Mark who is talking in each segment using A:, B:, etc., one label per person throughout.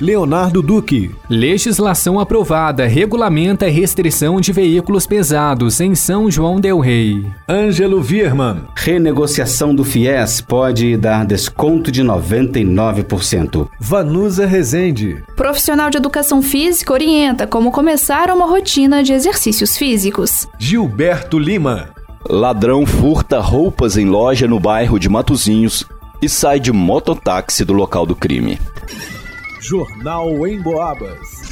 A: Leonardo Duque.
B: Legislação aprovada regulamenta a restrição de veículos pesados em São João del Rei.
A: Ângelo Virman.
C: Renegociação do FIES pode dar desconto de 99%.
A: Vanusa Rezende.
D: Profissional de educação física orienta como começar uma rotina de exercícios físicos.
A: Gilberto Lima.
E: Ladrão furta roupas em loja no bairro de Matozinhos e sai de mototáxi do local do crime.
A: Jornal em Boabas.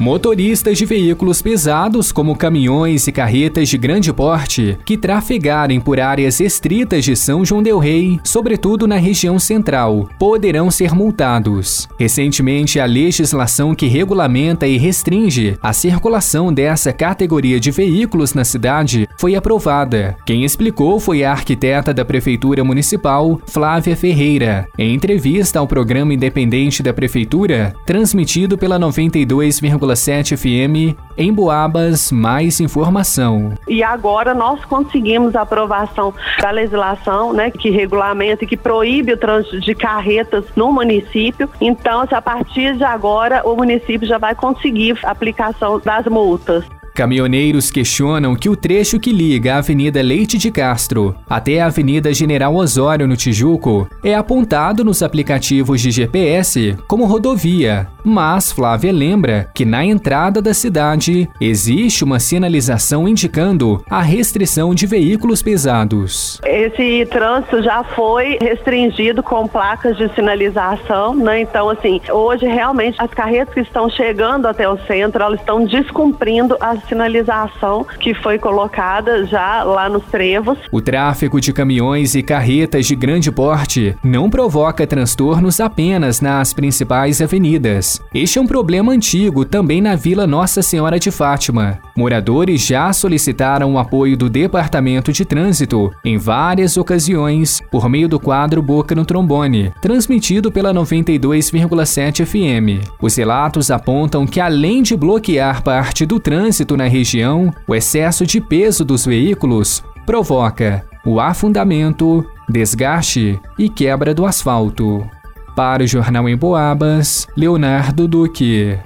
B: Motoristas de veículos pesados, como caminhões e carretas de grande porte, que trafegarem por áreas restritas de São João Del Rei, sobretudo na região central, poderão ser multados. Recentemente, a legislação que regulamenta e restringe a circulação dessa categoria de veículos na cidade foi aprovada. Quem explicou foi a arquiteta da Prefeitura Municipal, Flávia Ferreira, em entrevista ao programa independente da Prefeitura, transmitido pela 92,5 1,7 FM. Em Boabas, mais informação.
F: E agora nós conseguimos a aprovação da legislação, né, que regulamenta e que proíbe o trânsito de carretas no município. Então, a partir de agora, o município já vai conseguir a aplicação das multas.
B: Caminhoneiros questionam que o trecho que liga a Avenida Leite de Castro até a Avenida General Osório no Tijuco é apontado nos aplicativos de GPS como rodovia, mas Flávia lembra que na entrada da cidade existe uma sinalização indicando a restrição de veículos pesados.
F: Esse trânsito já foi restringido com placas de sinalização, né? Então, assim, hoje realmente as carretas que estão chegando até o centro, elas estão descumprindo as sinalização que foi colocada já lá nos trevos.
B: O tráfego de caminhões e carretas de grande porte não provoca transtornos apenas nas principais avenidas. Este é um problema antigo também na Vila Nossa Senhora de Fátima. Moradores já solicitaram o apoio do Departamento de Trânsito em várias ocasiões por meio do quadro Boca no Trombone, transmitido pela 92,7 FM. Os relatos apontam que além de bloquear parte do trânsito na região, o excesso de peso dos veículos provoca o afundamento, desgaste e quebra do asfalto. Para o Jornal em Boabas, Leonardo Duque.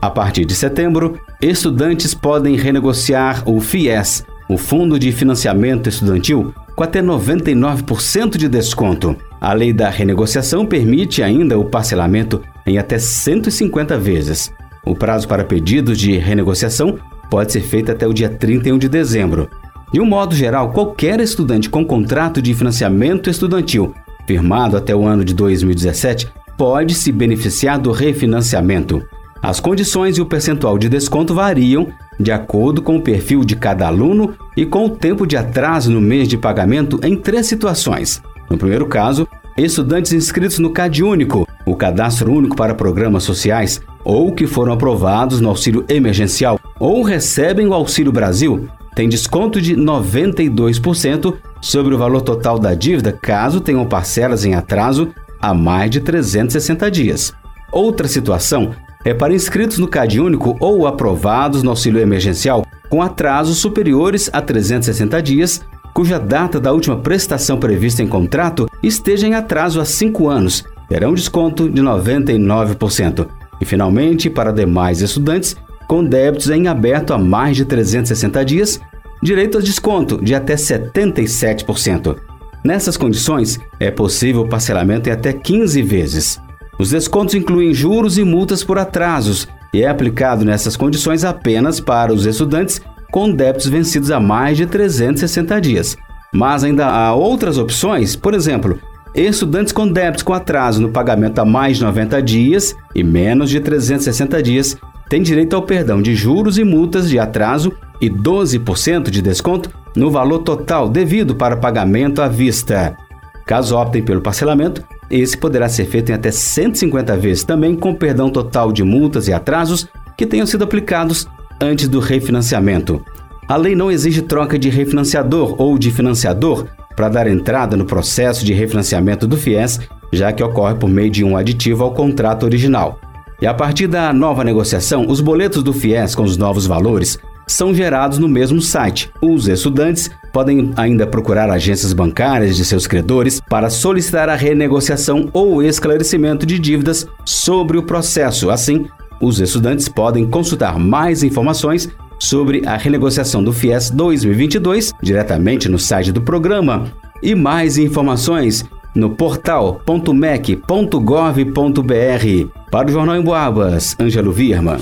C: A partir de setembro, estudantes podem renegociar o FIES, o Fundo de Financiamento Estudantil, com até 99% de desconto. A lei da renegociação permite ainda o parcelamento em até 150 vezes. O prazo para pedidos de renegociação pode ser feito até o dia 31 de dezembro. De um modo geral, qualquer estudante com contrato de financiamento estudantil firmado até o ano de 2017 pode se beneficiar do refinanciamento. As condições e o percentual de desconto variam de acordo com o perfil de cada aluno e com o tempo de atraso no mês de pagamento em três situações. No primeiro caso, estudantes inscritos no CAD Único, o Cadastro Único para Programas Sociais, ou que foram aprovados no auxílio emergencial ou recebem o Auxílio Brasil, têm desconto de 92% sobre o valor total da dívida caso tenham parcelas em atraso há mais de 360 dias. Outra situação é para inscritos no CAD Único ou aprovados no auxílio emergencial com atrasos superiores a 360 dias, cuja data da última prestação prevista em contrato esteja em atraso há 5 anos, terão desconto de 99%. E, finalmente, para demais estudantes com débitos em aberto há mais de 360 dias, direito a desconto de até 77%. Nessas condições, é possível parcelamento em até 15 vezes. Os descontos incluem juros e multas por atrasos e é aplicado nessas condições apenas para os estudantes com débitos vencidos há mais de 360 dias. Mas ainda há outras opções, por exemplo, Estudantes com débitos com atraso no pagamento há mais de 90 dias e menos de 360 dias têm direito ao perdão de juros e multas de atraso e 12% de desconto no valor total devido para pagamento à vista. Caso optem pelo parcelamento, esse poderá ser feito em até 150 vezes, também com perdão total de multas e atrasos que tenham sido aplicados antes do refinanciamento. A lei não exige troca de refinanciador ou de financiador para dar entrada no processo de refinanciamento do FIES, já que ocorre por meio de um aditivo ao contrato original. E a partir da nova negociação, os boletos do FIES com os novos valores são gerados no mesmo site. Os estudantes podem ainda procurar agências bancárias de seus credores para solicitar a renegociação ou esclarecimento de dívidas sobre o processo. Assim, os estudantes podem consultar mais informações sobre a renegociação do FIES 2022 diretamente no site do programa e mais informações no portal.mec.gov.br. Para o Jornal em Boabas, Ângelo Virma.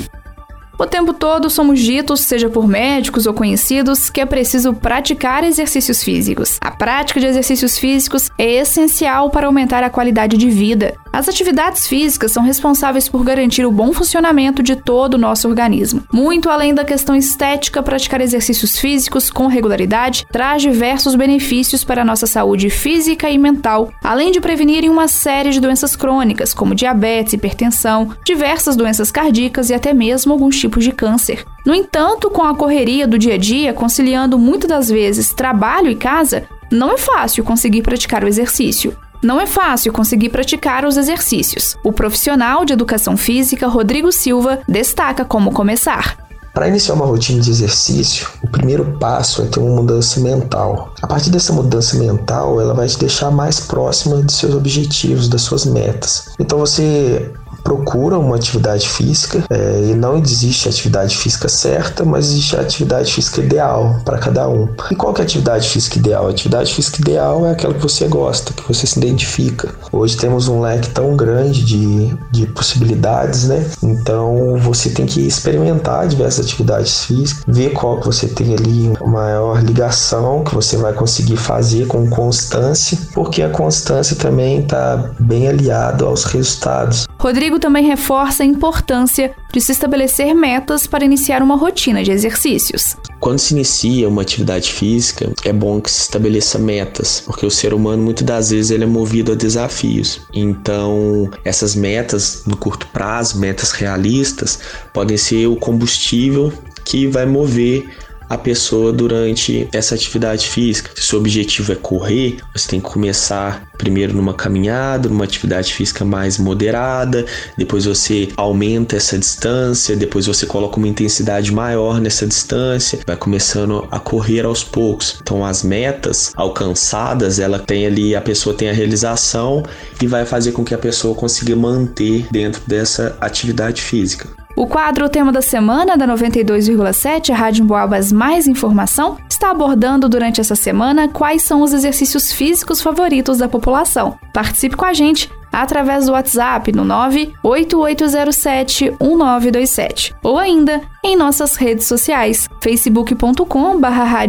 D: O tempo todo somos ditos, seja por médicos ou conhecidos, que é preciso praticar exercícios físicos. A prática de exercícios físicos é essencial para aumentar a qualidade de vida. As atividades físicas são responsáveis por garantir o bom funcionamento de todo o nosso organismo. Muito além da questão estética, praticar exercícios físicos com regularidade traz diversos benefícios para a nossa saúde física e mental, além de prevenir uma série de doenças crônicas, como diabetes, hipertensão, diversas doenças cardíacas e até mesmo alguns tipos de câncer. No entanto, com a correria do dia a dia, conciliando muitas das vezes trabalho e casa, não é fácil conseguir praticar o exercício. Não é fácil conseguir praticar os exercícios. O profissional de educação física Rodrigo Silva destaca como começar.
G: Para iniciar uma rotina de exercício, o primeiro passo é ter uma mudança mental. A partir dessa mudança mental, ela vai te deixar mais próxima de seus objetivos, das suas metas. Então você procura uma atividade física é, e não existe atividade física certa, mas existe a atividade física ideal para cada um. E qual que é a atividade física ideal? A atividade física ideal é aquela que você gosta, que você se identifica. Hoje temos um leque tão grande de, de possibilidades, né? Então você tem que experimentar diversas atividades físicas, ver qual que você tem ali maior ligação que você vai conseguir fazer com constância, porque a constância também está bem aliada aos resultados.
D: Rodrigo também reforça a importância de se estabelecer metas para iniciar uma rotina de exercícios.
H: Quando se inicia uma atividade física, é bom que se estabeleça metas, porque o ser humano muitas das vezes ele é movido a desafios. Então, essas metas no curto prazo, metas realistas, podem ser o combustível que vai mover a pessoa durante essa atividade física. Se o seu objetivo é correr, você tem que começar primeiro numa caminhada, numa atividade física mais moderada, depois você aumenta essa distância, depois você coloca uma intensidade maior nessa distância, vai começando a correr aos poucos. Então as metas alcançadas, ela tem ali a pessoa tem a realização e vai fazer com que a pessoa consiga manter dentro dessa atividade física.
D: O quadro Tema da Semana da 92,7, a Rádio Boabas Mais Informação, está abordando durante essa semana quais são os exercícios físicos favoritos da população. Participe com a gente através do WhatsApp no 988071927 ou ainda em nossas redes sociais facebook.com barra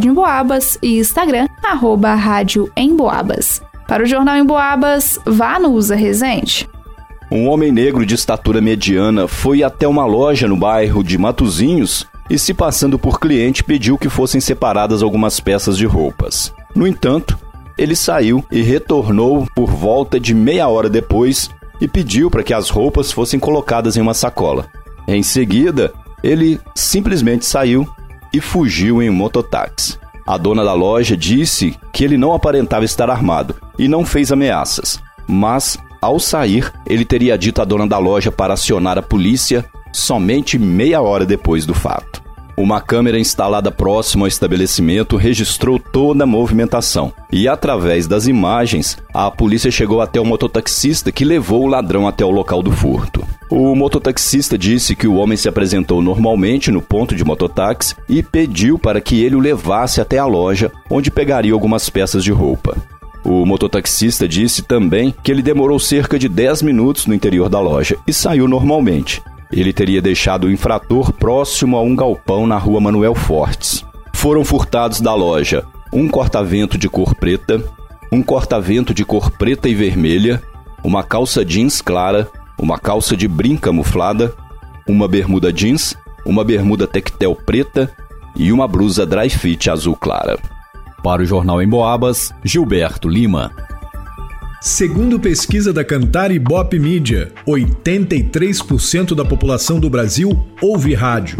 D: e Instagram arroba. Para o Jornal Emboabas, vá no Usa Resente.
E: Um homem negro de estatura mediana foi até uma loja no bairro de Matozinhos e, se passando por cliente, pediu que fossem separadas algumas peças de roupas. No entanto, ele saiu e retornou por volta de meia hora depois e pediu para que as roupas fossem colocadas em uma sacola. Em seguida, ele simplesmente saiu e fugiu em um mototáxi. A dona da loja disse que ele não aparentava estar armado e não fez ameaças, mas ao sair, ele teria dito à dona da loja para acionar a polícia somente meia hora depois do fato. Uma câmera instalada próximo ao estabelecimento registrou toda a movimentação e, através das imagens, a polícia chegou até o mototaxista que levou o ladrão até o local do furto. O mototaxista disse que o homem se apresentou normalmente no ponto de mototáxi e pediu para que ele o levasse até a loja, onde pegaria algumas peças de roupa. O mototaxista disse também que ele demorou cerca de 10 minutos no interior da loja e saiu normalmente. Ele teria deixado o infrator próximo a um galpão na rua Manuel Fortes. Foram furtados da loja um corta-vento de cor preta, um corta-vento de cor preta e vermelha, uma calça jeans clara, uma calça de brim camuflada, uma bermuda jeans, uma bermuda tectel preta e uma blusa dry fit azul clara.
A: Para o Jornal em Boabas, Gilberto Lima. Segundo pesquisa da Cantar Ibope Mídia, 83% da população do Brasil ouve rádio,